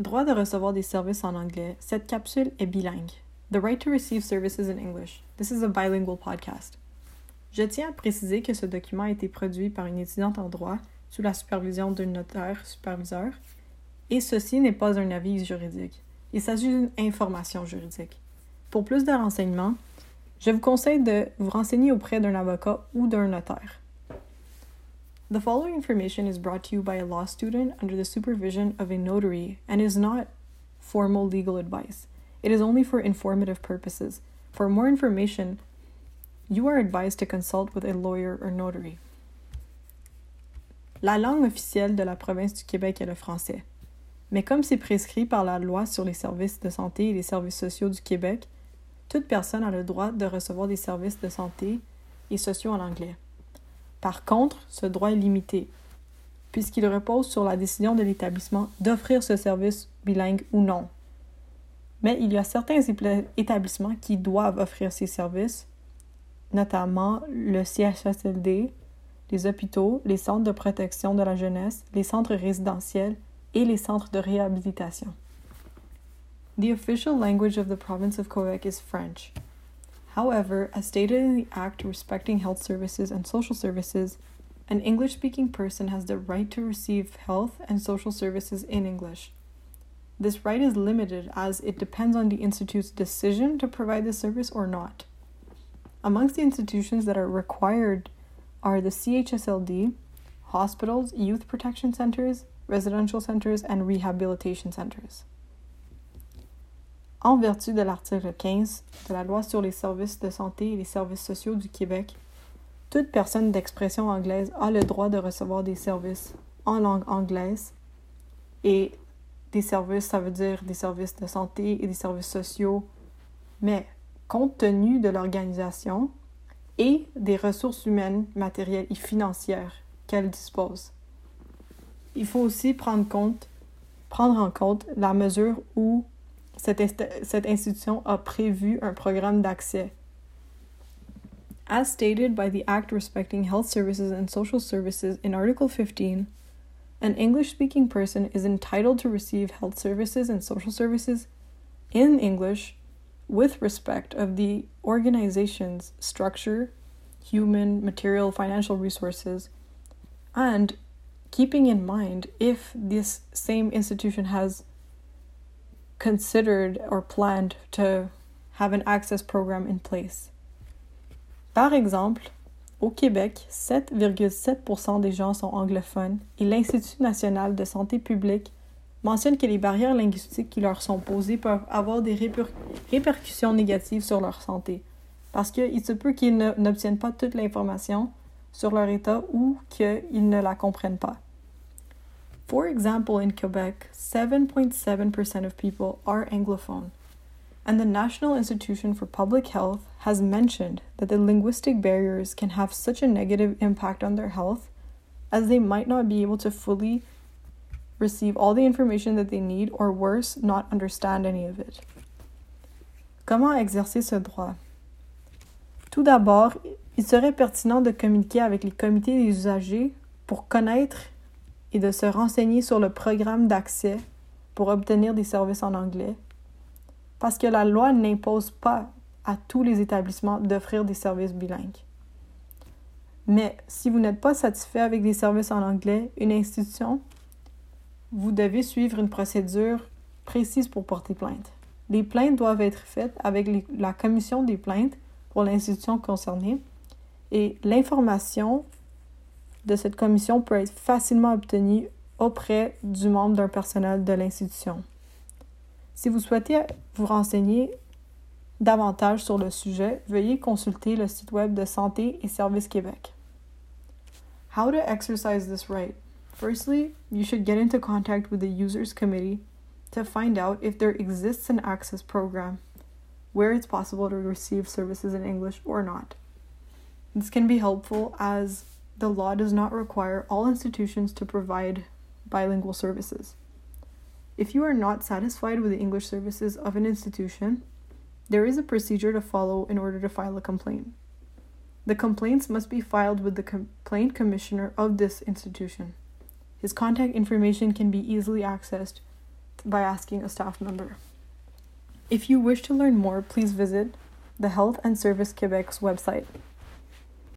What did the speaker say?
Droit de recevoir des services en anglais. Cette capsule est bilingue. The right to receive services in English. This is a bilingual podcast. Je tiens à préciser que ce document a été produit par une étudiante en droit sous la supervision d'un notaire superviseur et ceci n'est pas un avis juridique. Il s'agit d'une information juridique. Pour plus de renseignements, je vous conseille de vous renseigner auprès d'un avocat ou d'un notaire. The following information is brought to you by a law student under the supervision of a notary and is not formal legal advice. It is only for informative purposes. For more information, you are advised to consult with a lawyer or notary. La langue officielle de la province du Québec est le français. Mais comme c'est prescrit par la loi sur les services de santé et les services sociaux du Québec, toute personne a le droit de recevoir des services de santé et sociaux en anglais. Par contre, ce droit est limité, puisqu'il repose sur la décision de l'établissement d'offrir ce service bilingue ou non. Mais il y a certains établissements qui doivent offrir ces services, notamment le CHSLD, les hôpitaux, les centres de protection de la jeunesse, les centres résidentiels et les centres de réhabilitation. The official language of the province of Quebec is French. However, as stated in the Act respecting health services and social services, an English speaking person has the right to receive health and social services in English. This right is limited as it depends on the institute's decision to provide the service or not. Amongst the institutions that are required are the CHSLD, hospitals, youth protection centers, residential centers, and rehabilitation centers. En vertu de l'article 15 de la Loi sur les services de santé et les services sociaux du Québec, toute personne d'expression anglaise a le droit de recevoir des services en langue anglaise et des services, ça veut dire des services de santé et des services sociaux, mais compte tenu de l'organisation et des ressources humaines, matérielles et financières qu'elle dispose. Il faut aussi prendre, compte, prendre en compte la mesure où cette, cette institution a prévu un programme d'accès. As stated by the Act respecting health services and social services in Article 15, an English speaking person is entitled to receive health services and social services in English with respect of the organization's structure, human, material, financial resources, and keeping in mind if this same institution has considered or planned to have an access program in place. Par exemple, au Québec, 7,7% des gens sont anglophones et l'Institut national de santé publique mentionne que les barrières linguistiques qui leur sont posées peuvent avoir des réper répercussions négatives sur leur santé, parce qu'il se peut qu'ils n'obtiennent pas toute l'information sur leur état ou qu'ils ne la comprennent pas. For example, in Quebec, 7.7% of people are Anglophone, and the National Institution for Public Health has mentioned that the linguistic barriers can have such a negative impact on their health as they might not be able to fully receive all the information that they need, or worse, not understand any of it. Comment exercer ce droit? Tout d'abord, il serait pertinent de communiquer avec les comités des usagers pour connaître et de se renseigner sur le programme d'accès pour obtenir des services en anglais, parce que la loi n'impose pas à tous les établissements d'offrir des services bilingues. Mais si vous n'êtes pas satisfait avec des services en anglais, une institution, vous devez suivre une procédure précise pour porter plainte. Les plaintes doivent être faites avec la commission des plaintes pour l'institution concernée et l'information de cette commission peut être facilement obtenue auprès du membre d'un personnel de l'institution. Si vous souhaitez vous renseigner davantage sur le sujet, veuillez consulter le site web de Santé et Services Québec. How to exercise this right? Firstly, you should get into contact with the Users Committee to find out if there exists an access program where it's possible to receive services in English or not. This can be helpful as the law does not require all institutions to provide bilingual services. If you are not satisfied with the English services of an institution, there is a procedure to follow in order to file a complaint. The complaints must be filed with the complaint commissioner of this institution. His contact information can be easily accessed by asking a staff member. If you wish to learn more, please visit the Health and Service Quebec's website